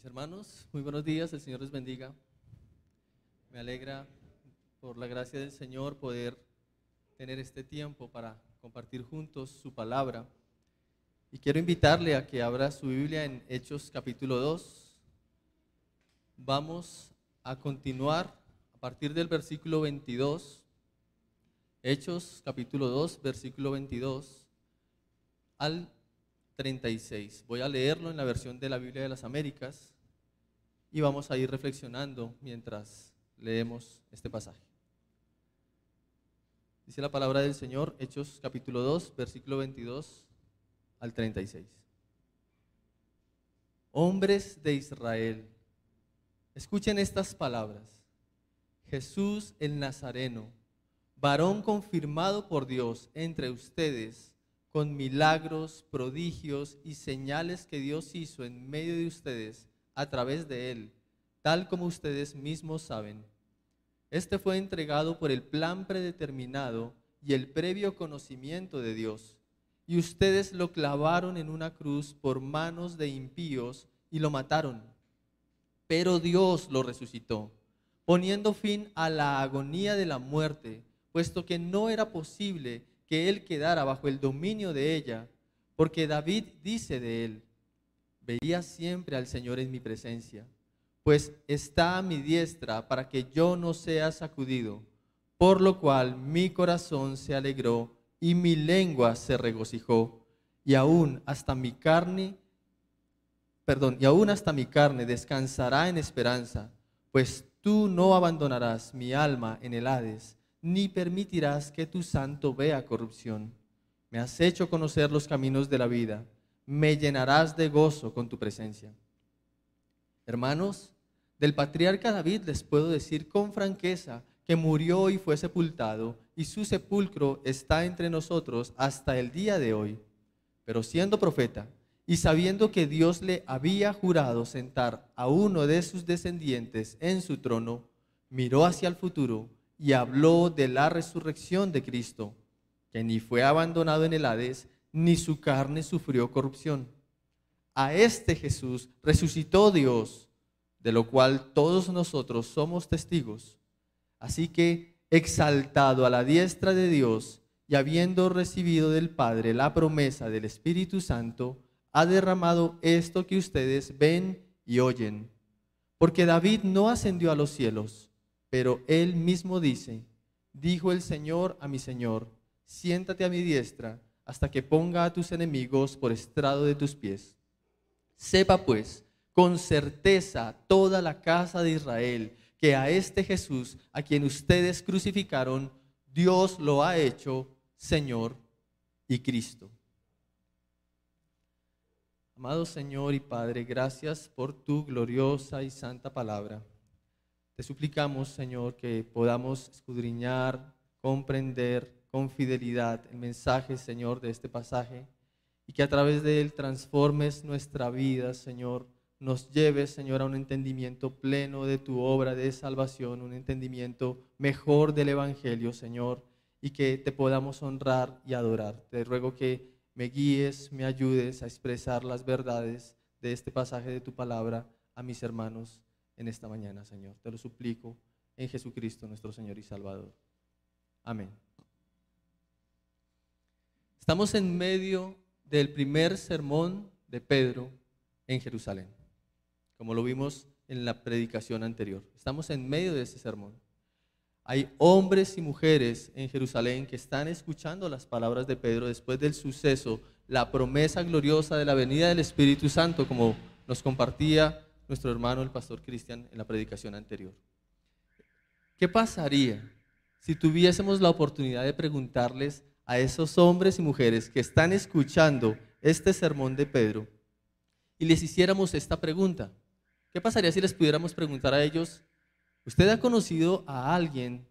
Mis hermanos, muy buenos días, el Señor les bendiga. Me alegra por la gracia del Señor poder tener este tiempo para compartir juntos su palabra. Y quiero invitarle a que abra su Biblia en Hechos capítulo 2. Vamos a continuar a partir del versículo 22. Hechos capítulo 2, versículo 22 al 36. Voy a leerlo en la versión de la Biblia de las Américas y vamos a ir reflexionando mientras leemos este pasaje. Dice la palabra del Señor, Hechos capítulo 2, versículo 22 al 36. Hombres de Israel, escuchen estas palabras. Jesús el Nazareno, varón confirmado por Dios entre ustedes, con milagros, prodigios y señales que Dios hizo en medio de ustedes a través de él, tal como ustedes mismos saben. Este fue entregado por el plan predeterminado y el previo conocimiento de Dios, y ustedes lo clavaron en una cruz por manos de impíos y lo mataron. Pero Dios lo resucitó, poniendo fin a la agonía de la muerte, puesto que no era posible que él quedara bajo el dominio de ella, porque David dice de él, veía siempre al Señor en mi presencia, pues está a mi diestra para que yo no sea sacudido, por lo cual mi corazón se alegró y mi lengua se regocijó, y aún hasta mi carne, perdón, y aún hasta mi carne descansará en esperanza, pues tú no abandonarás mi alma en el Hades ni permitirás que tu santo vea corrupción. Me has hecho conocer los caminos de la vida, me llenarás de gozo con tu presencia. Hermanos, del patriarca David les puedo decir con franqueza que murió y fue sepultado, y su sepulcro está entre nosotros hasta el día de hoy. Pero siendo profeta, y sabiendo que Dios le había jurado sentar a uno de sus descendientes en su trono, miró hacia el futuro y habló de la resurrección de Cristo, que ni fue abandonado en el Hades, ni su carne sufrió corrupción. A este Jesús resucitó Dios, de lo cual todos nosotros somos testigos. Así que, exaltado a la diestra de Dios y habiendo recibido del Padre la promesa del Espíritu Santo, ha derramado esto que ustedes ven y oyen. Porque David no ascendió a los cielos pero él mismo dice, dijo el Señor a mi Señor, siéntate a mi diestra hasta que ponga a tus enemigos por estrado de tus pies. Sepa pues con certeza toda la casa de Israel que a este Jesús, a quien ustedes crucificaron, Dios lo ha hecho Señor y Cristo. Amado Señor y Padre, gracias por tu gloriosa y santa palabra. Te suplicamos, Señor, que podamos escudriñar, comprender con fidelidad el mensaje, Señor, de este pasaje y que a través de él transformes nuestra vida, Señor. Nos lleves, Señor, a un entendimiento pleno de tu obra de salvación, un entendimiento mejor del Evangelio, Señor, y que te podamos honrar y adorar. Te ruego que me guíes, me ayudes a expresar las verdades de este pasaje de tu palabra a mis hermanos en esta mañana, Señor. Te lo suplico en Jesucristo, nuestro Señor y Salvador. Amén. Estamos en medio del primer sermón de Pedro en Jerusalén, como lo vimos en la predicación anterior. Estamos en medio de ese sermón. Hay hombres y mujeres en Jerusalén que están escuchando las palabras de Pedro después del suceso, la promesa gloriosa de la venida del Espíritu Santo, como nos compartía nuestro hermano el pastor Cristian en la predicación anterior. ¿Qué pasaría si tuviésemos la oportunidad de preguntarles a esos hombres y mujeres que están escuchando este sermón de Pedro y les hiciéramos esta pregunta? ¿Qué pasaría si les pudiéramos preguntar a ellos, ¿usted ha conocido a alguien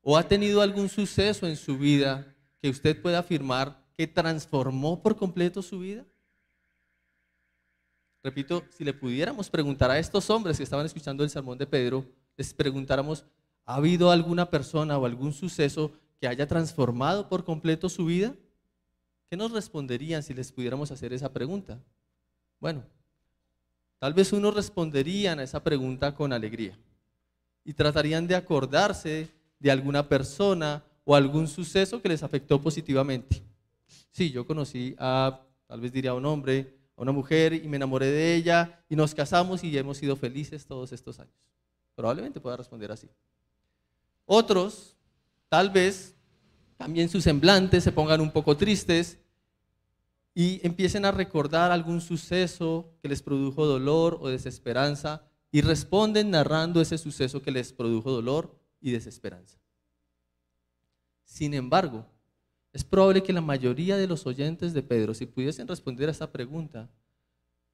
o ha tenido algún suceso en su vida que usted pueda afirmar que transformó por completo su vida? Repito, si le pudiéramos preguntar a estos hombres que estaban escuchando el sermón de Pedro, les preguntáramos, ¿ha habido alguna persona o algún suceso que haya transformado por completo su vida? ¿Qué nos responderían si les pudiéramos hacer esa pregunta? Bueno, tal vez unos responderían a esa pregunta con alegría y tratarían de acordarse de alguna persona o algún suceso que les afectó positivamente. Sí, yo conocí a, tal vez diría un hombre, una mujer y me enamoré de ella y nos casamos y hemos sido felices todos estos años. Probablemente pueda responder así. Otros, tal vez, también sus semblantes se pongan un poco tristes y empiecen a recordar algún suceso que les produjo dolor o desesperanza y responden narrando ese suceso que les produjo dolor y desesperanza. Sin embargo, es probable que la mayoría de los oyentes de Pedro, si pudiesen responder a esta pregunta,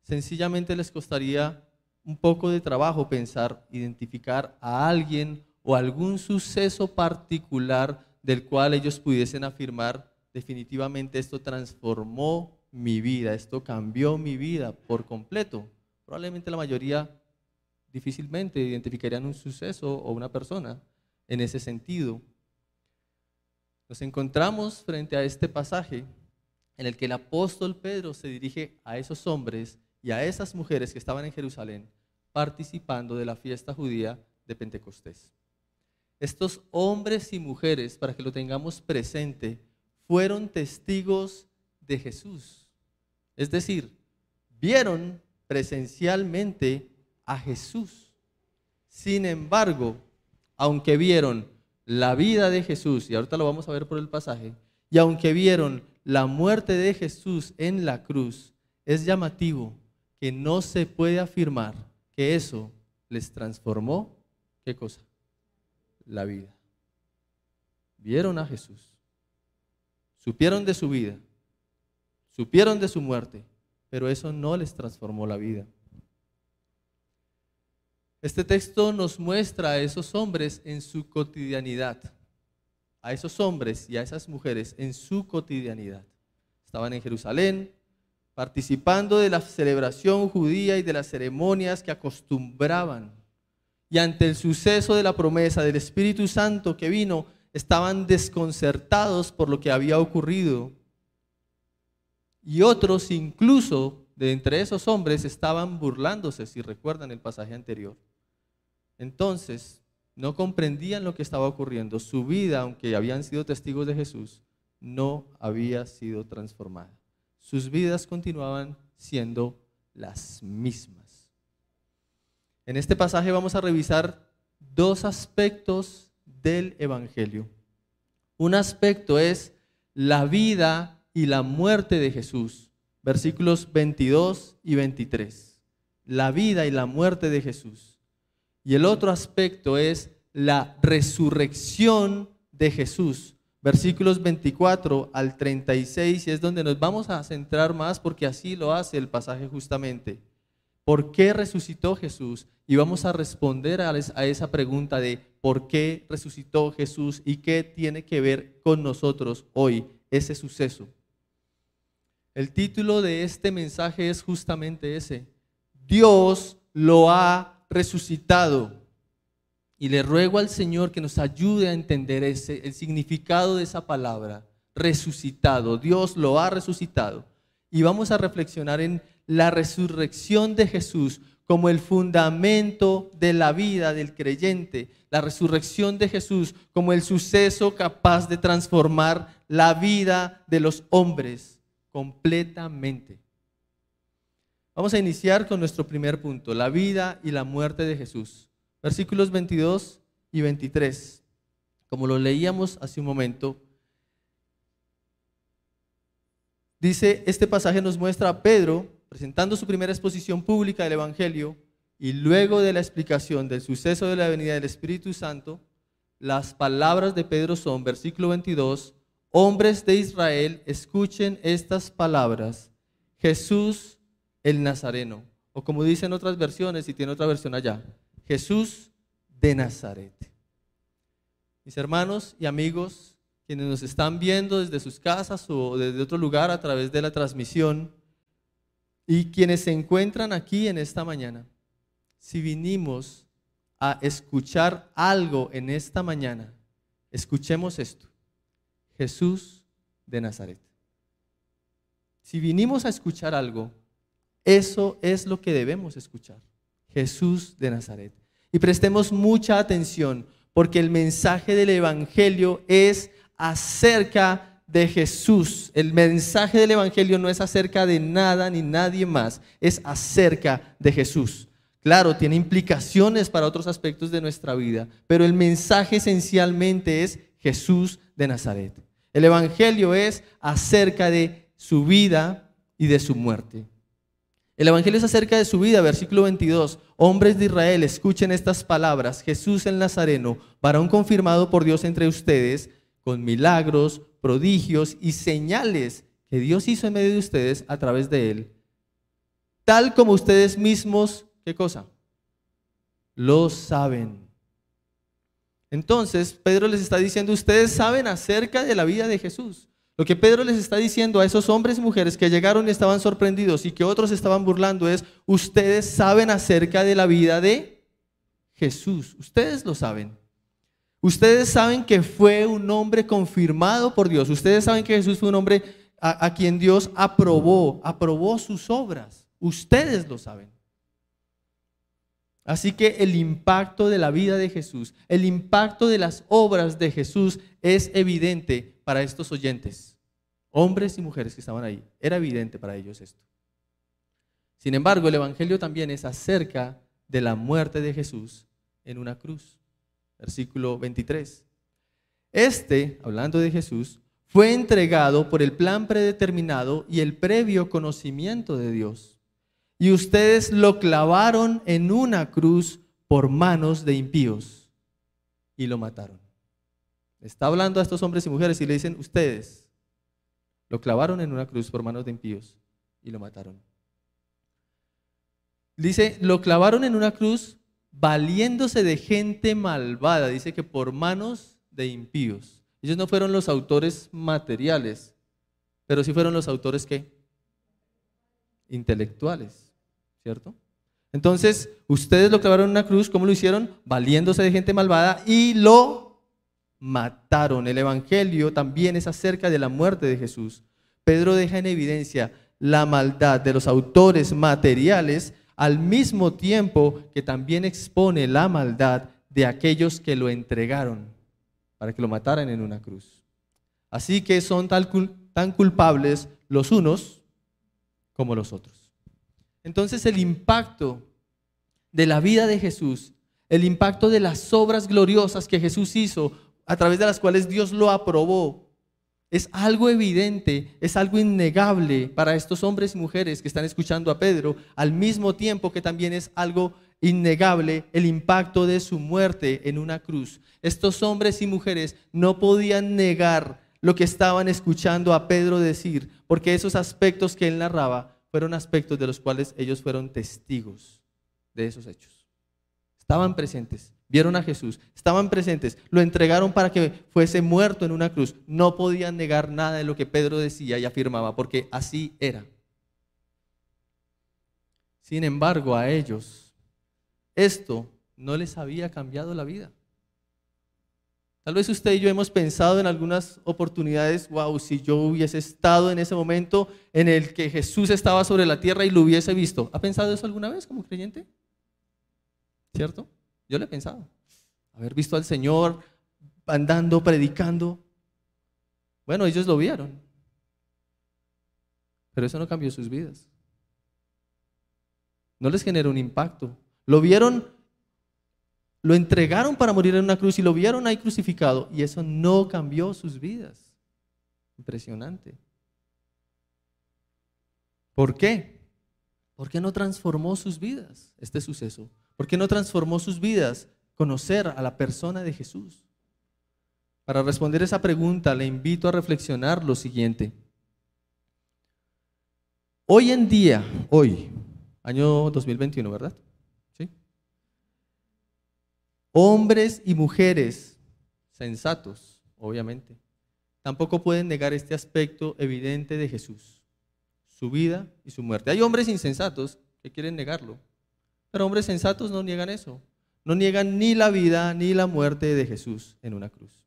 sencillamente les costaría un poco de trabajo pensar, identificar a alguien o algún suceso particular del cual ellos pudiesen afirmar definitivamente esto transformó mi vida, esto cambió mi vida por completo. Probablemente la mayoría difícilmente identificarían un suceso o una persona en ese sentido. Nos encontramos frente a este pasaje en el que el apóstol Pedro se dirige a esos hombres y a esas mujeres que estaban en Jerusalén participando de la fiesta judía de Pentecostés. Estos hombres y mujeres, para que lo tengamos presente, fueron testigos de Jesús. Es decir, vieron presencialmente a Jesús. Sin embargo, aunque vieron la vida de Jesús, y ahorita lo vamos a ver por el pasaje, y aunque vieron la muerte de Jesús en la cruz, es llamativo que no se puede afirmar que eso les transformó, ¿qué cosa? La vida. Vieron a Jesús, supieron de su vida, supieron de su muerte, pero eso no les transformó la vida. Este texto nos muestra a esos hombres en su cotidianidad, a esos hombres y a esas mujeres en su cotidianidad. Estaban en Jerusalén, participando de la celebración judía y de las ceremonias que acostumbraban. Y ante el suceso de la promesa del Espíritu Santo que vino, estaban desconcertados por lo que había ocurrido. Y otros, incluso de entre esos hombres, estaban burlándose, si recuerdan el pasaje anterior. Entonces, no comprendían lo que estaba ocurriendo. Su vida, aunque habían sido testigos de Jesús, no había sido transformada. Sus vidas continuaban siendo las mismas. En este pasaje vamos a revisar dos aspectos del Evangelio. Un aspecto es la vida y la muerte de Jesús, versículos 22 y 23. La vida y la muerte de Jesús. Y el otro aspecto es la resurrección de Jesús. Versículos 24 al 36 y es donde nos vamos a centrar más porque así lo hace el pasaje justamente. ¿Por qué resucitó Jesús? Y vamos a responder a esa pregunta de ¿por qué resucitó Jesús y qué tiene que ver con nosotros hoy ese suceso? El título de este mensaje es justamente ese. Dios lo ha resucitado. Y le ruego al Señor que nos ayude a entender ese, el significado de esa palabra, resucitado. Dios lo ha resucitado. Y vamos a reflexionar en la resurrección de Jesús como el fundamento de la vida del creyente, la resurrección de Jesús como el suceso capaz de transformar la vida de los hombres completamente. Vamos a iniciar con nuestro primer punto, la vida y la muerte de Jesús. Versículos 22 y 23. Como lo leíamos hace un momento, dice, este pasaje nos muestra a Pedro presentando su primera exposición pública del Evangelio y luego de la explicación del suceso de la venida del Espíritu Santo, las palabras de Pedro son, versículo 22, hombres de Israel, escuchen estas palabras. Jesús el Nazareno. O como dicen otras versiones, y tiene otra versión allá, Jesús de Nazaret. Mis hermanos y amigos, quienes nos están viendo desde sus casas o desde otro lugar a través de la transmisión, y quienes se encuentran aquí en esta mañana, si vinimos a escuchar algo en esta mañana, escuchemos esto. Jesús de Nazaret. Si vinimos a escuchar algo, Eso es lo que debemos escuchar. Jesús de Nazaret. Y prestemos mucha atención porque el mensaje del Evangelio es acerca de Jesús. El mensaje del Evangelio no es acerca de nada ni nadie más, es acerca de Jesús. Claro, tiene implicaciones para otros aspectos de nuestra vida, pero el mensaje esencialmente es Jesús de Nazaret. El Evangelio es acerca de su vida y de su muerte. El Evangelio es acerca de su vida, versículo 22. Hombres de Israel, escuchen estas palabras. Jesús el Nazareno, varón confirmado por Dios entre ustedes, con milagros, prodigios y señales que Dios hizo en medio de ustedes a través de él, tal como ustedes mismos ¿Qué cosa? Lo saben. Entonces, Pedro les está diciendo, ustedes saben acerca de la vida de Jesús. Lo que Pedro les está diciendo a esos hombres y mujeres que llegaron y estaban sorprendidos y que otros estaban burlando es, ustedes saben acerca de la vida de Jesús. Ustedes lo saben. Ustedes saben que fue un hombre confirmado por Dios. Ustedes saben que Jesús fue un hombre a, quien Dios aprobó, aprobó sus obras. Ustedes lo saben. Así que el impacto de la vida de Jesús, el impacto de las obras de Jesús es evidente para estos oyentes, hombres y mujeres que estaban ahí. Era evidente para ellos esto. Sin embargo, el Evangelio también es acerca de la muerte de Jesús en una cruz. Versículo 23. Este, hablando de Jesús, fue entregado por el plan predeterminado y el previo conocimiento de Dios y ustedes lo clavaron en una cruz por manos de impíos y lo mataron. Está hablando a estos hombres y mujeres y le dicen, ustedes lo clavaron en una cruz por manos de impíos y lo mataron. Dice, lo clavaron en una cruz valiéndose de gente malvada, dice que por manos de impíos. Ellos no fueron los autores materiales, pero sí fueron los autores que intelectuales, ¿cierto? Entonces, ustedes lo clavaron en una cruz, ¿cómo lo hicieron? Valiéndose de gente malvada y lo mataron. El Evangelio también es acerca de la muerte de Jesús. Pedro deja en evidencia la maldad de los autores materiales al mismo tiempo que también expone la maldad de aquellos que lo entregaron para que lo mataran en una cruz. Así que son tan culpables los unos como los otros. Entonces el impacto de la vida de Jesús, el impacto de las obras gloriosas que Jesús hizo, a través de las cuales Dios lo aprobó, es algo evidente, es algo innegable para estos hombres y mujeres que están escuchando a Pedro, al mismo tiempo que también es algo innegable el impacto de su muerte en una cruz. Estos hombres y mujeres no podían negar lo que estaban escuchando a Pedro decir, porque esos aspectos que él narraba fueron aspectos de los cuales ellos fueron testigos de esos hechos. Estaban presentes, vieron a Jesús, estaban presentes, lo entregaron para que fuese muerto en una cruz. No podían negar nada de lo que Pedro decía y afirmaba, porque así era. Sin embargo, a ellos esto no les había cambiado la vida. Tal vez usted y yo hemos pensado en algunas oportunidades, wow, si yo hubiese estado en ese momento en el que Jesús estaba sobre la tierra y lo hubiese visto. ¿Ha pensado eso alguna vez como creyente? ¿Cierto? Yo lo he pensado. Haber visto al Señor andando, predicando. Bueno, ellos lo vieron. Pero eso no cambió sus vidas. No les generó un impacto. Lo vieron lo entregaron para morir en una cruz y lo vieron ahí crucificado y eso no cambió sus vidas. Impresionante. ¿Por qué? ¿Por qué no transformó sus vidas este suceso? ¿Por qué no transformó sus vidas conocer a la persona de Jesús? Para responder esa pregunta le invito a reflexionar lo siguiente. Hoy en día, hoy, año 2021, ¿verdad? Hombres y mujeres sensatos, obviamente, tampoco pueden negar este aspecto evidente de Jesús, su vida y su muerte. Hay hombres insensatos que quieren negarlo, pero hombres sensatos no niegan eso. No niegan ni la vida ni la muerte de Jesús en una cruz.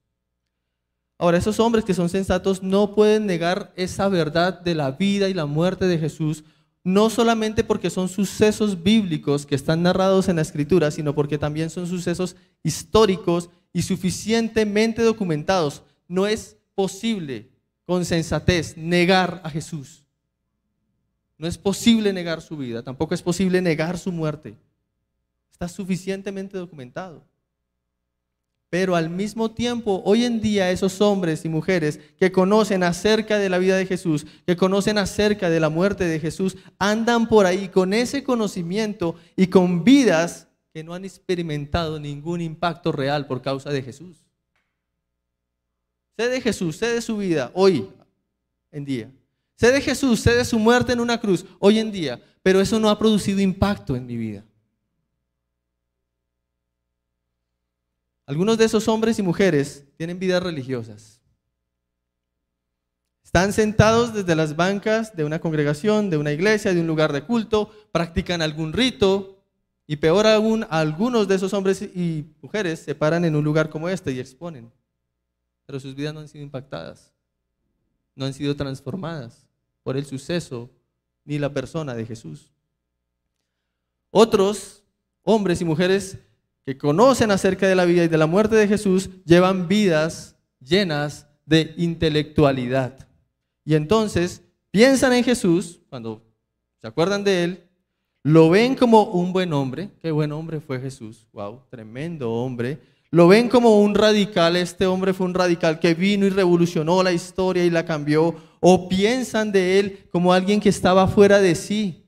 Ahora, esos hombres que son sensatos no pueden negar esa verdad de la vida y la muerte de Jesús no solamente porque son sucesos bíblicos que están narrados en la escritura, sino porque también son sucesos históricos y suficientemente documentados. No es posible con sensatez negar a Jesús. No es posible negar su vida, tampoco es posible negar su muerte. Está suficientemente documentado. Pero al mismo tiempo, hoy en día esos hombres y mujeres que conocen acerca de la vida de Jesús, que conocen acerca de la muerte de Jesús, andan por ahí con ese conocimiento y con vidas que no han experimentado ningún impacto real por causa de Jesús. Sé de Jesús, sé de su vida hoy en día. Sé de Jesús, sé de su muerte en una cruz hoy en día, pero eso no ha producido impacto en mi vida. Algunos de esos hombres y mujeres tienen vidas religiosas. Están sentados desde las bancas de una congregación, de una iglesia, de un lugar de culto, practican algún rito y peor aún, algunos de esos hombres y mujeres se paran en un lugar como este y exponen. Pero sus vidas no han sido impactadas, no han sido transformadas por el suceso ni la persona de Jesús. Otros hombres y mujeres que conocen acerca de la vida y de la muerte de Jesús llevan vidas llenas de intelectualidad. Y entonces piensan en Jesús, cuando se acuerdan de él, lo ven como un buen hombre, qué buen hombre fue Jesús, wow, tremendo hombre. Lo ven como un radical, este hombre fue un radical que vino y revolucionó la historia y la cambió. O piensan de él como alguien que estaba fuera de sí.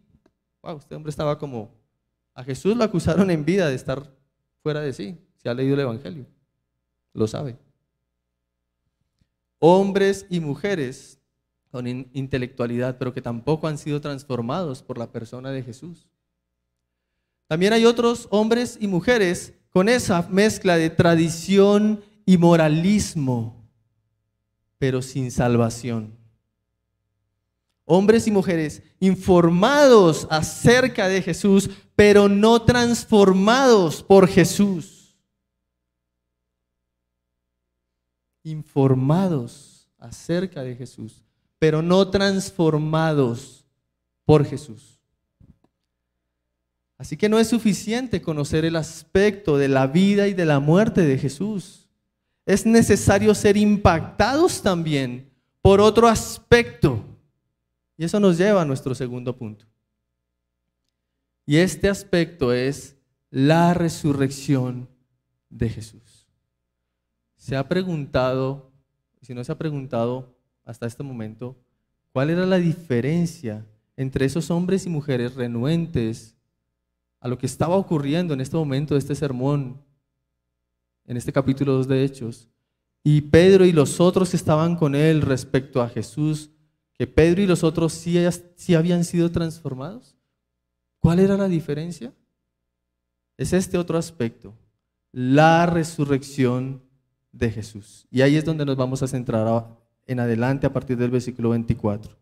Wow, este hombre estaba como... A Jesús lo acusaron en vida de estar fuera de sí, si ha leído el Evangelio, lo sabe. Hombres y mujeres con intelectualidad, pero que tampoco han sido transformados por la persona de Jesús. También hay otros hombres y mujeres con esa mezcla de tradición y moralismo, pero sin salvación. Hombres y mujeres informados acerca de Jesús, pero no transformados por Jesús. Informados acerca de Jesús, pero no transformados por Jesús. Así que no es suficiente conocer el aspecto de la vida y de la muerte de Jesús. Es necesario ser impactados también por otro aspecto. Y eso nos lleva a nuestro segundo punto. Y este aspecto es la resurrección de Jesús. Se ha preguntado, si no se ha preguntado hasta este momento, cuál era la diferencia entre esos hombres y mujeres renuentes a lo que estaba ocurriendo en este momento de este sermón, en este capítulo 2 de Hechos, y Pedro y los otros que estaban con él respecto a Jesús, que Pedro y los otros sí, sí habían sido transformados. ¿Cuál era la diferencia? Es este otro aspecto, la resurrección de Jesús. Y ahí es donde nos vamos a centrar en adelante a partir del versículo 24.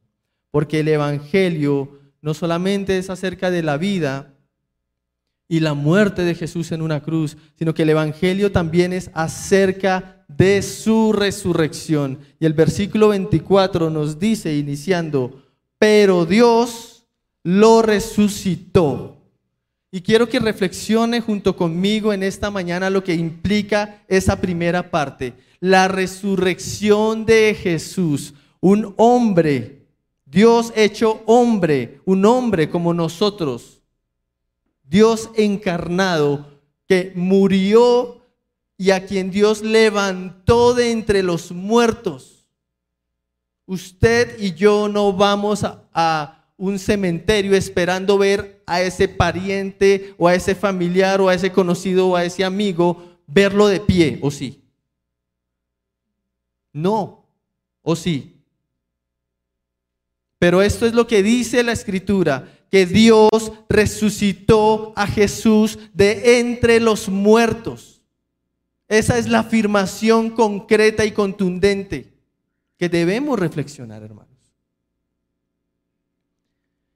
Porque el Evangelio no solamente es acerca de la vida y la muerte de Jesús en una cruz, sino que el Evangelio también es acerca de su resurrección. Y el versículo 24 nos dice, iniciando, pero Dios lo resucitó. Y quiero que reflexione junto conmigo en esta mañana lo que implica esa primera parte, la resurrección de Jesús, un hombre, Dios hecho hombre, un hombre como nosotros, Dios encarnado que murió y a quien Dios levantó de entre los muertos. Usted y yo no vamos a, un cementerio esperando ver a ese pariente o a ese familiar o a ese conocido o a ese amigo verlo de pie, ¿o sí? No, ¿o sí? Pero esto es lo que dice la escritura, que Dios resucitó a Jesús de entre los muertos. Esa es la afirmación concreta y contundente que debemos reflexionar, hermano.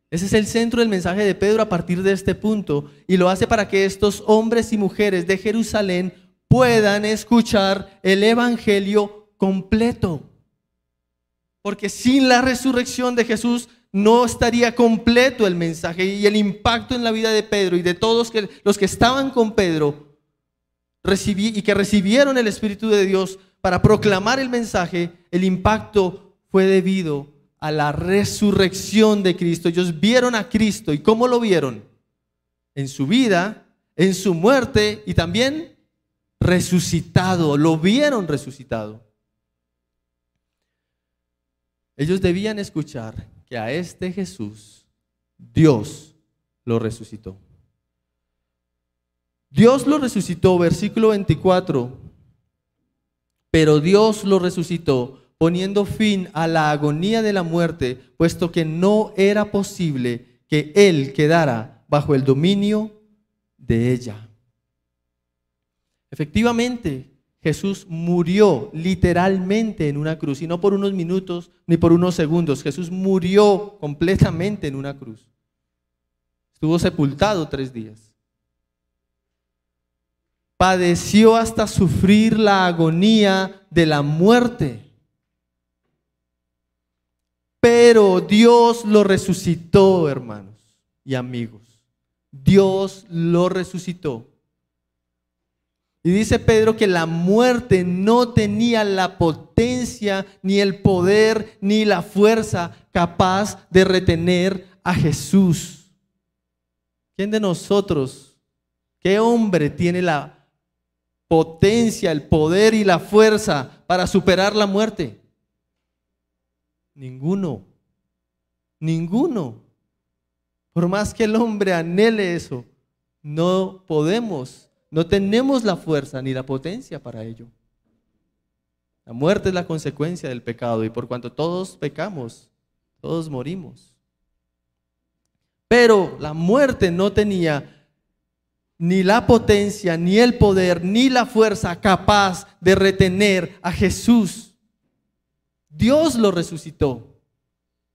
Ese es el centro del mensaje de Pedro a partir de este punto y lo hace para que estos hombres y mujeres de Jerusalén puedan escuchar el Evangelio completo. Porque sin la resurrección de Jesús no estaría completo el mensaje y el impacto en la vida de Pedro y de todos los que estaban con Pedro y que recibieron el Espíritu de Dios para proclamar el mensaje, el impacto fue debido a la resurrección de Cristo. Ellos vieron a Cristo y cómo lo vieron en su vida, en su muerte y también resucitado, lo vieron resucitado. Ellos debían escuchar que a este Jesús Dios lo resucitó. Dios lo resucitó, versículo 24, pero Dios lo resucitó poniendo fin a la agonía de la muerte, puesto que no era posible que Él quedara bajo el dominio de ella. Efectivamente, Jesús murió literalmente en una cruz, y no por unos minutos ni por unos segundos. Jesús murió completamente en una cruz. Estuvo sepultado tres días. Padeció hasta sufrir la agonía de la muerte. Pero Dios lo resucitó, hermanos y amigos. Dios lo resucitó. Y dice Pedro que la muerte no tenía la potencia, ni el poder, ni la fuerza capaz de retener a Jesús. ¿Quién de nosotros, qué hombre tiene la potencia, el poder y la fuerza para superar la muerte? Ninguno. Ninguno. Por más que el hombre anhele eso, no podemos no tenemos la fuerza ni la potencia para ello. La muerte es la consecuencia del pecado y por cuanto todos pecamos, todos morimos. Pero la muerte no tenía ni la potencia, ni el poder, ni la fuerza capaz de retener a Jesús. Dios lo resucitó.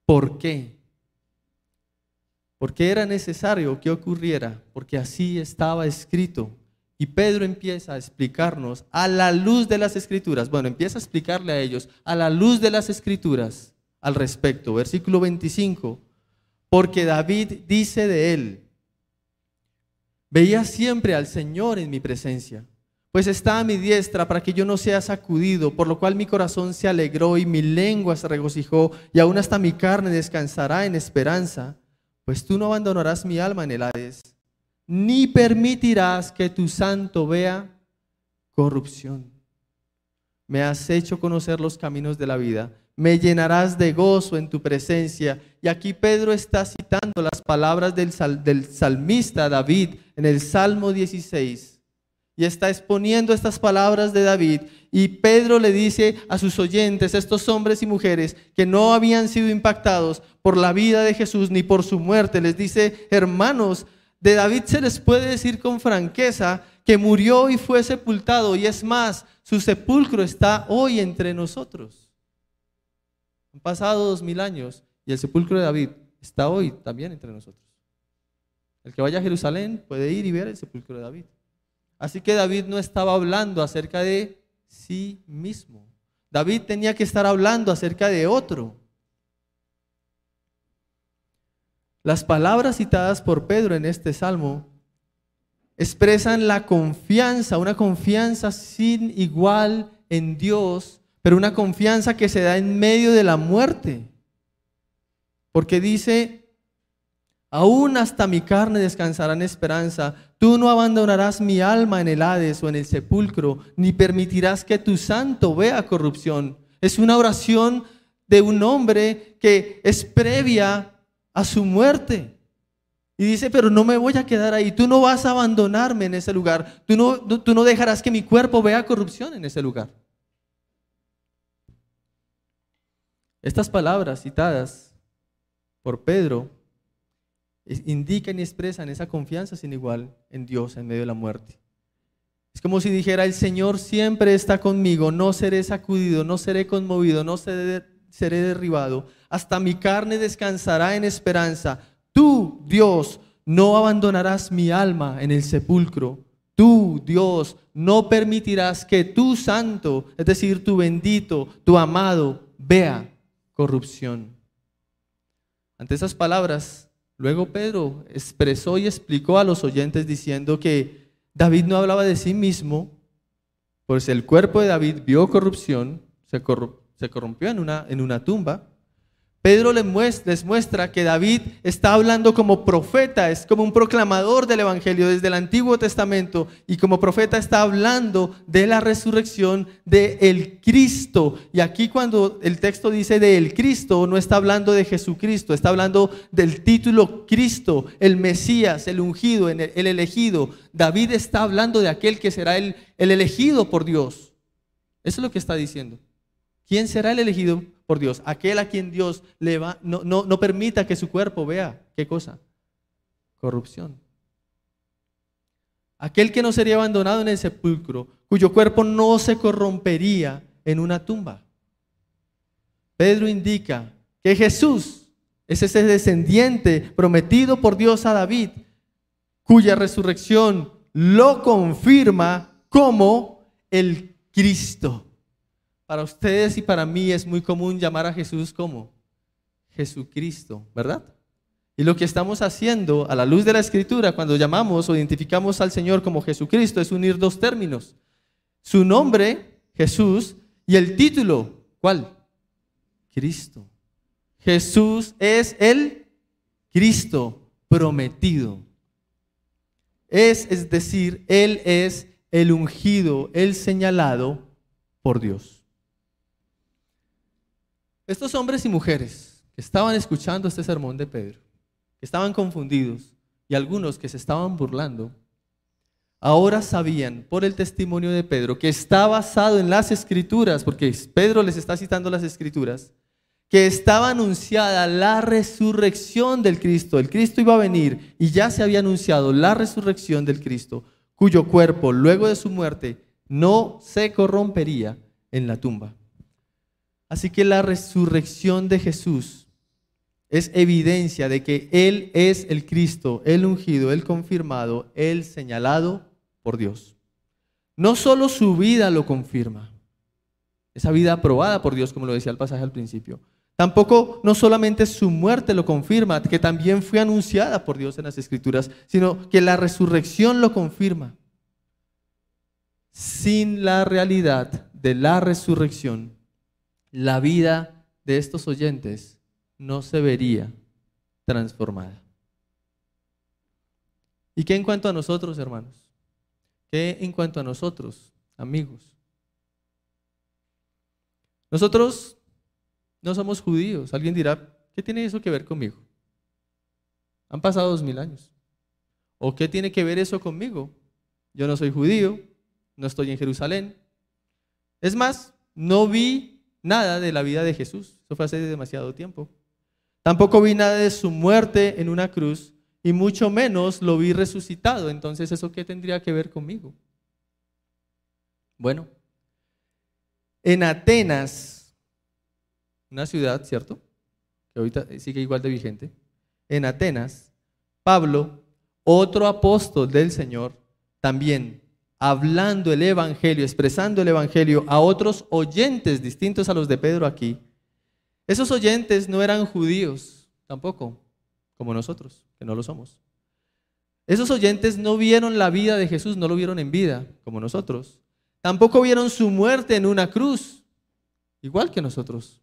¿Por qué? Porque era necesario que ocurriera, porque así estaba escrito. Y Pedro empieza a explicarnos a la luz de las escrituras, bueno, empieza a explicarle a ellos a la luz de las escrituras al respecto. Versículo 25, porque David dice de él, veía siempre al Señor en mi presencia, pues está a mi diestra para que yo no sea sacudido, por lo cual mi corazón se alegró y mi lengua se regocijó, y aún hasta mi carne descansará en esperanza, pues tú no abandonarás mi alma en el Hades ni permitirás que tu santo vea corrupción. Me has hecho conocer los caminos de la vida, me llenarás de gozo en tu presencia. Y aquí Pedro está citando las palabras del, del salmista David en el Salmo 16. Y está exponiendo estas palabras de David. Y Pedro le dice a sus oyentes, estos hombres y mujeres que no habían sido impactados por la vida de Jesús ni por su muerte, les dice, hermanos, de David se les puede decir con franqueza que murió y fue sepultado, y es más, su sepulcro está hoy entre nosotros. Han pasado dos mil años y el sepulcro de David está hoy también entre nosotros. El que vaya a Jerusalén puede ir y ver el sepulcro de David. Así que David no estaba hablando acerca de sí mismo. David tenía que estar hablando acerca de otro. Las palabras citadas por Pedro en este salmo expresan la confianza, una confianza sin igual en Dios, pero una confianza que se da en medio de la muerte. Porque dice, aún hasta mi carne descansará en esperanza, tú no abandonarás mi alma en el Hades o en el sepulcro, ni permitirás que tu santo vea corrupción. Es una oración de un hombre que es previa a su muerte. Y dice, pero no me voy a quedar ahí, tú no vas a abandonarme en ese lugar, tú no, tú no dejarás que mi cuerpo vea corrupción en ese lugar. Estas palabras citadas por Pedro indican y expresan esa confianza sin igual en Dios en medio de la muerte. Es como si dijera, el Señor siempre está conmigo, no seré sacudido, no seré conmovido, no seré derribado, hasta mi carne descansará en esperanza. Tú, Dios, no abandonarás mi alma en el sepulcro. Tú, Dios, no permitirás que tu santo, es decir, tu bendito, tu amado, vea corrupción. Ante esas palabras, luego Pedro expresó y explicó a los oyentes diciendo que David no hablaba de sí mismo, pues el cuerpo de David vio corrupción, se, corrompió en una, en una tumba, Pedro les muestra, que David está hablando como profeta, es como un proclamador del Evangelio desde el Antiguo Testamento y como profeta está hablando de la resurrección de el Cristo. Y aquí cuando el texto dice de el Cristo, no está hablando de Jesucristo, está hablando del título Cristo, el Mesías, el ungido, el elegido. David está hablando de aquel que será el, el elegido por Dios. Eso es lo que está diciendo. ¿Quién será el elegido por Dios? Aquel a quien Dios le va, no, no, no permita que su cuerpo vea. ¿Qué cosa? Corrupción. Aquel que no sería abandonado en el sepulcro, cuyo cuerpo no se corrompería en una tumba. Pedro indica que Jesús es ese descendiente prometido por Dios a David, cuya resurrección lo confirma como el Cristo. Para ustedes y para mí es muy común llamar a Jesús como Jesucristo, ¿verdad? Y lo que estamos haciendo a la luz de la escritura cuando llamamos o identificamos al Señor como Jesucristo es unir dos términos. Su nombre, Jesús, y el título, ¿cuál? Cristo. Jesús es el Cristo prometido. Es, es decir, Él es el ungido, el señalado por Dios. Estos hombres y mujeres que estaban escuchando este sermón de Pedro, que estaban confundidos y algunos que se estaban burlando, ahora sabían por el testimonio de Pedro que está basado en las escrituras, porque Pedro les está citando las escrituras, que estaba anunciada la resurrección del Cristo. El Cristo iba a venir y ya se había anunciado la resurrección del Cristo, cuyo cuerpo luego de su muerte no se corrompería en la tumba. Así que la resurrección de Jesús es evidencia de que Él es el Cristo, el ungido, el confirmado, el señalado por Dios. No solo su vida lo confirma, esa vida aprobada por Dios, como lo decía el pasaje al principio. Tampoco, no solamente su muerte lo confirma, que también fue anunciada por Dios en las Escrituras, sino que la resurrección lo confirma. Sin la realidad de la resurrección, la vida de estos oyentes no se vería transformada. ¿Y qué en cuanto a nosotros, hermanos? ¿Qué en cuanto a nosotros, amigos? Nosotros no somos judíos. Alguien dirá, ¿qué tiene eso que ver conmigo? Han pasado dos mil años. ¿O qué tiene que ver eso conmigo? Yo no soy judío, no estoy en Jerusalén. Es más, no vi nada de la vida de Jesús. Eso fue hace demasiado tiempo. Tampoco vi nada de su muerte en una cruz y mucho menos lo vi resucitado. Entonces, ¿eso qué tendría que ver conmigo? Bueno, en Atenas, una ciudad, ¿cierto? Que ahorita sigue igual de vigente. En Atenas, Pablo, otro apóstol del Señor, también hablando el Evangelio, expresando el Evangelio a otros oyentes distintos a los de Pedro aquí. Esos oyentes no eran judíos tampoco, como nosotros, que no lo somos. Esos oyentes no vieron la vida de Jesús, no lo vieron en vida, como nosotros. Tampoco vieron su muerte en una cruz, igual que nosotros.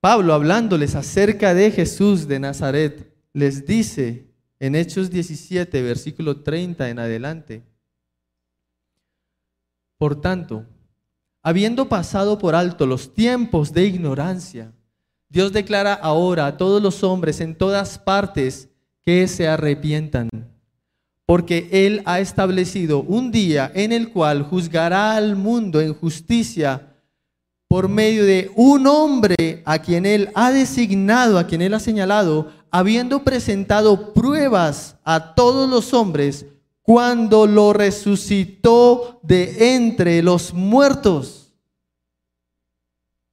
Pablo, hablándoles acerca de Jesús de Nazaret, les dice en Hechos 17, versículo 30 en adelante, por tanto, habiendo pasado por alto los tiempos de ignorancia, Dios declara ahora a todos los hombres en todas partes que se arrepientan, porque Él ha establecido un día en el cual juzgará al mundo en justicia por medio de un hombre a quien Él ha designado, a quien Él ha señalado, habiendo presentado pruebas a todos los hombres cuando lo resucitó de entre los muertos.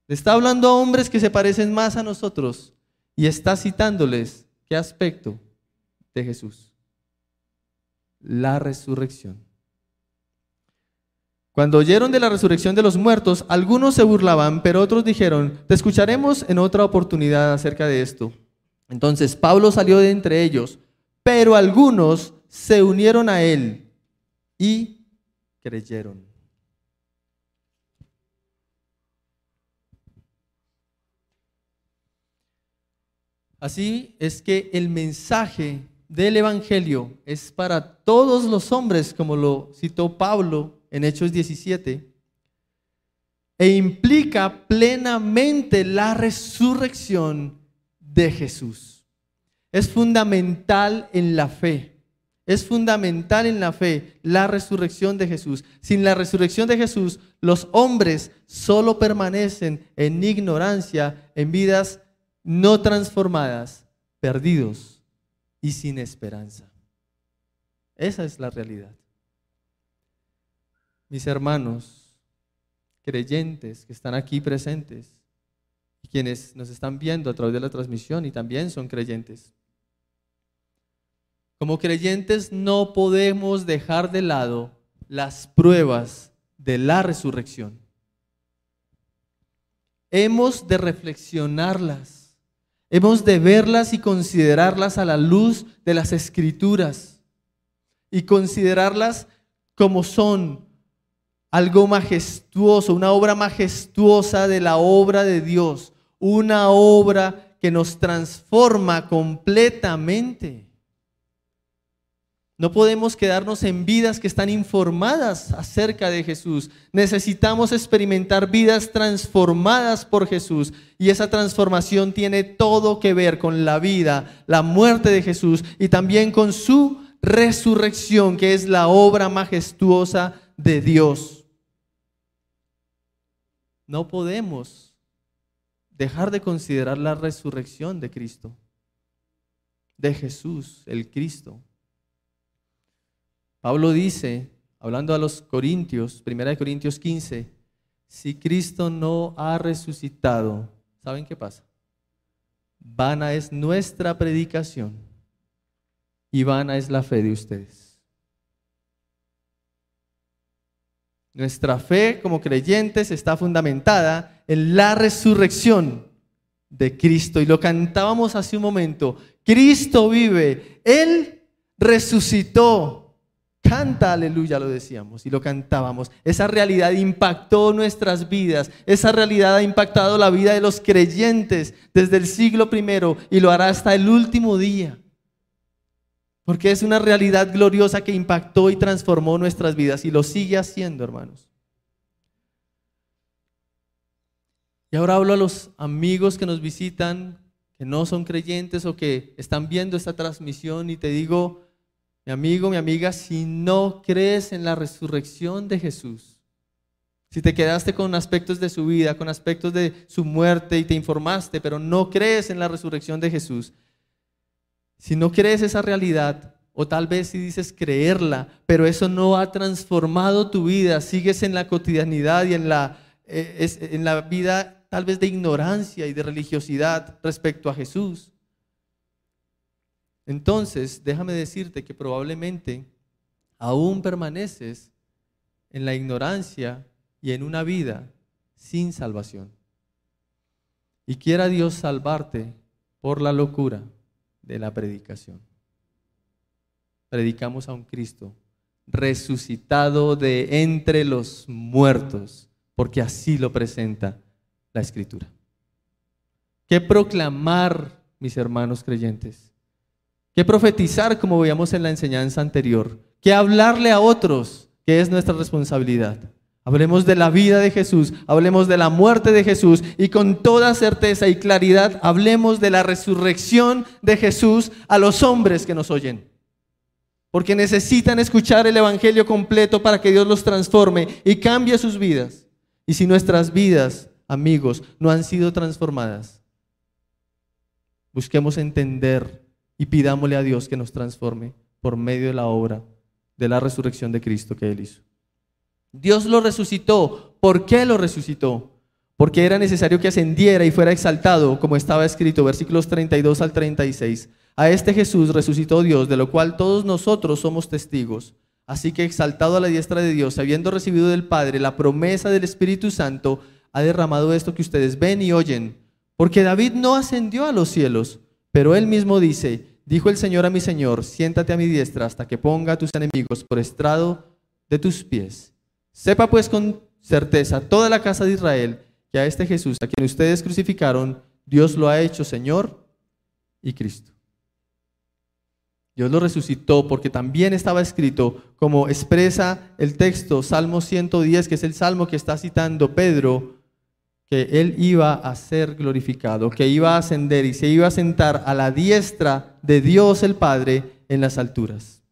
está hablando a hombres que se parecen más a nosotros y está citándoles qué aspecto de Jesús. La resurrección. Cuando oyeron de la resurrección de los muertos, algunos se burlaban, pero otros dijeron, te escucharemos en otra oportunidad acerca de esto. Entonces Pablo salió de entre ellos, pero algunos se unieron a él y creyeron. Así es que el mensaje del Evangelio es para todos los hombres, como lo citó Pablo en Hechos 17, e implica plenamente la resurrección de Jesús. Es fundamental en la fe. Es fundamental en la fe la resurrección de Jesús. Sin la resurrección de Jesús, los hombres solo permanecen en ignorancia, en vidas no transformadas, perdidos y sin esperanza. Esa es la realidad. Mis hermanos, creyentes que están aquí presentes y quienes nos están viendo a través de la transmisión y también son creyentes. Como creyentes no podemos dejar de lado las pruebas de la resurrección. Hemos de reflexionarlas Hemos de verlas y considerarlas a la luz de las escrituras y considerarlas como son algo majestuoso, una obra majestuosa de la obra de Dios, una obra que nos transforma completamente. No podemos quedarnos en vidas que están informadas acerca de Jesús. Necesitamos experimentar vidas transformadas por Jesús. Y esa transformación tiene todo que ver con la vida, la muerte de Jesús y también con su resurrección, que es la obra majestuosa de Dios. No podemos dejar de considerar la resurrección de Cristo, de Jesús, el Cristo. Pablo dice, hablando a los Corintios, 1 Corintios 15, si Cristo no ha resucitado, ¿saben qué pasa? Vana es nuestra predicación y vana es la fe de ustedes. Nuestra fe como creyentes está fundamentada en la resurrección de Cristo. Y lo cantábamos hace un momento. Cristo vive. Él resucitó. Canta aleluya, lo decíamos y lo cantábamos. Esa realidad impactó nuestras vidas. Esa realidad ha impactado la vida de los creyentes desde el siglo primero y lo hará hasta el último día. Porque es una realidad gloriosa que impactó y transformó nuestras vidas y lo sigue haciendo, hermanos. Y ahora hablo a los amigos que nos visitan, que no son creyentes o que están viendo esta transmisión y te digo, mi amigo, mi amiga, si no crees en la resurrección de Jesús, si te quedaste con aspectos de su vida, con aspectos de su muerte y te informaste, pero no crees en la resurrección de Jesús, si no crees esa realidad, o tal vez si dices creerla, pero eso no ha transformado tu vida, sigues en la cotidianidad y en la, eh, en la vida tal vez de ignorancia y de religiosidad respecto a Jesús. Entonces, déjame decirte que probablemente aún permaneces en la ignorancia y en una vida sin salvación. Y quiera Dios salvarte por la locura de la predicación. Predicamos a un Cristo resucitado de entre los muertos, porque así lo presenta la Escritura. ¿Qué proclamar, mis hermanos creyentes? Que profetizar, como veíamos en la enseñanza anterior, que hablarle a otros, que es nuestra responsabilidad. Hablemos de la vida de Jesús, hablemos de la muerte de Jesús y con toda certeza y claridad hablemos de la resurrección de Jesús a los hombres que nos oyen. Porque necesitan escuchar el Evangelio completo para que Dios los transforme y cambie sus vidas. Y si nuestras vidas, amigos, no han sido transformadas, busquemos entender y pidámosle a Dios que nos transforme por medio de la obra de la resurrección de Cristo que Él hizo. Dios lo resucitó. ¿Por qué lo resucitó? Porque era necesario que ascendiera y fuera exaltado, como estaba escrito, versículos 32 al 36. A este Jesús resucitó Dios, de lo cual todos nosotros somos testigos. Así que exaltado a la diestra de Dios, habiendo recibido del Padre la promesa del Espíritu Santo, ha derramado esto que ustedes ven y oyen. Porque David no ascendió a los cielos, pero él mismo dice, dijo el Señor a mi Señor, siéntate a mi diestra hasta que ponga a tus enemigos por estrado de tus pies. Sepa pues con certeza toda la casa de Israel que a este Jesús, a quien ustedes crucificaron, Dios lo ha hecho Señor y Cristo. Dios lo resucitó porque también estaba escrito, como expresa el texto, Salmo 110, que es el salmo que está citando Pedro, que él iba a ser glorificado, que iba a ascender y se iba a sentar a la diestra de Dios el Padre en las alturas.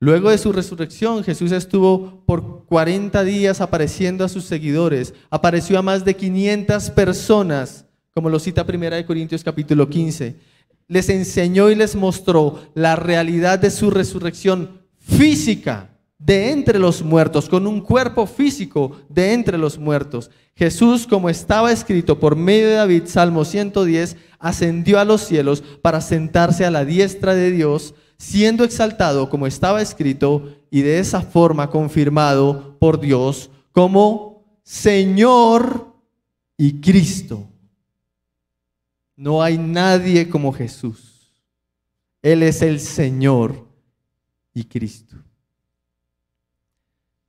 Luego de su resurrección, Jesús estuvo por 40 días apareciendo a sus seguidores, apareció a más de 500 personas, como lo cita 1 Corintios capítulo 15 les enseñó y les mostró la realidad de su resurrección física de entre los muertos, con un cuerpo físico de entre los muertos. Jesús, como estaba escrito por medio de David, Salmo 110, ascendió a los cielos para sentarse a la diestra de Dios, siendo exaltado como estaba escrito y de esa forma confirmado por Dios como Señor y Cristo. No hay nadie como Jesús. Él es el Señor y Cristo.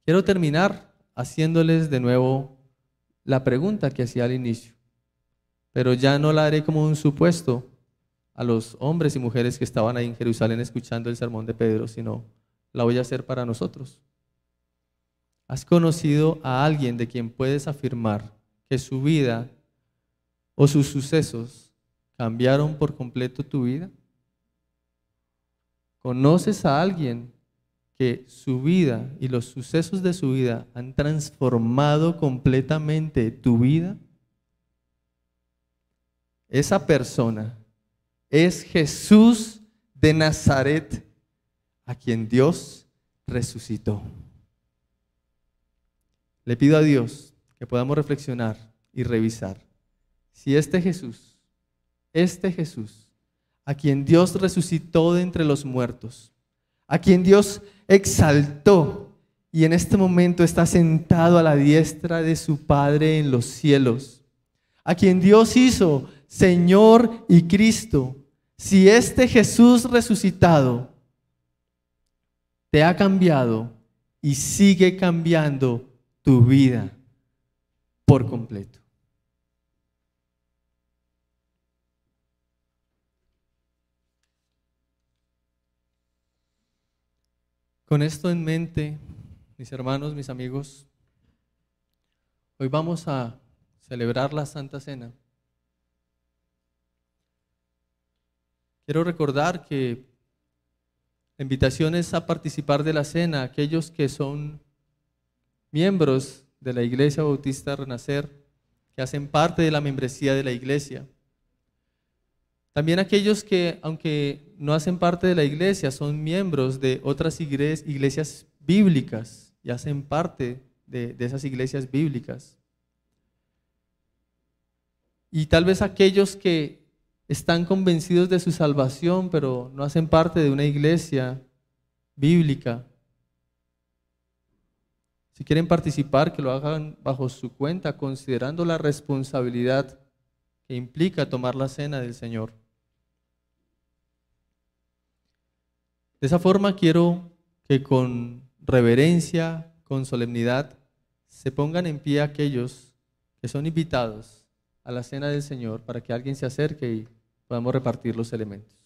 Quiero terminar haciéndoles de nuevo la pregunta que hacía al inicio, pero ya no la haré como un supuesto a los hombres y mujeres que estaban ahí en Jerusalén escuchando el sermón de Pedro, sino la voy a hacer para nosotros. ¿Has conocido a alguien de quien puedes afirmar que su vida o sus sucesos cambiaron por completo tu vida? ¿Conoces a alguien que su vida y los sucesos de su vida han transformado completamente tu vida? Esa persona es Jesús de Nazaret, a quien Dios resucitó. Le pido a Dios que podamos reflexionar y revisar si este Jesús este Jesús, a quien Dios resucitó de entre los muertos, a quien Dios exaltó y en este momento está sentado a la diestra de su Padre en los cielos, a quien Dios hizo Señor y Cristo, si este Jesús resucitado te ha cambiado y sigue cambiando tu vida por completo. Con esto en mente, mis hermanos, mis amigos, hoy vamos a celebrar la Santa Cena. Quiero recordar que la invitación es a participar de la cena aquellos que son miembros de la Iglesia Bautista Renacer, que hacen parte de la membresía de la iglesia. También aquellos que, aunque no hacen parte de la iglesia, son miembros de otras iglesias bíblicas y hacen parte de, esas iglesias bíblicas. Y tal vez aquellos que están convencidos de su salvación, pero no hacen parte de una iglesia bíblica. Si quieren participar, que lo hagan bajo su cuenta, considerando la responsabilidad que implica tomar la cena del Señor. De esa forma quiero que con reverencia, con solemnidad, se pongan en pie aquellos que son invitados a la cena del Señor para que alguien se acerque y podamos repartir los elementos.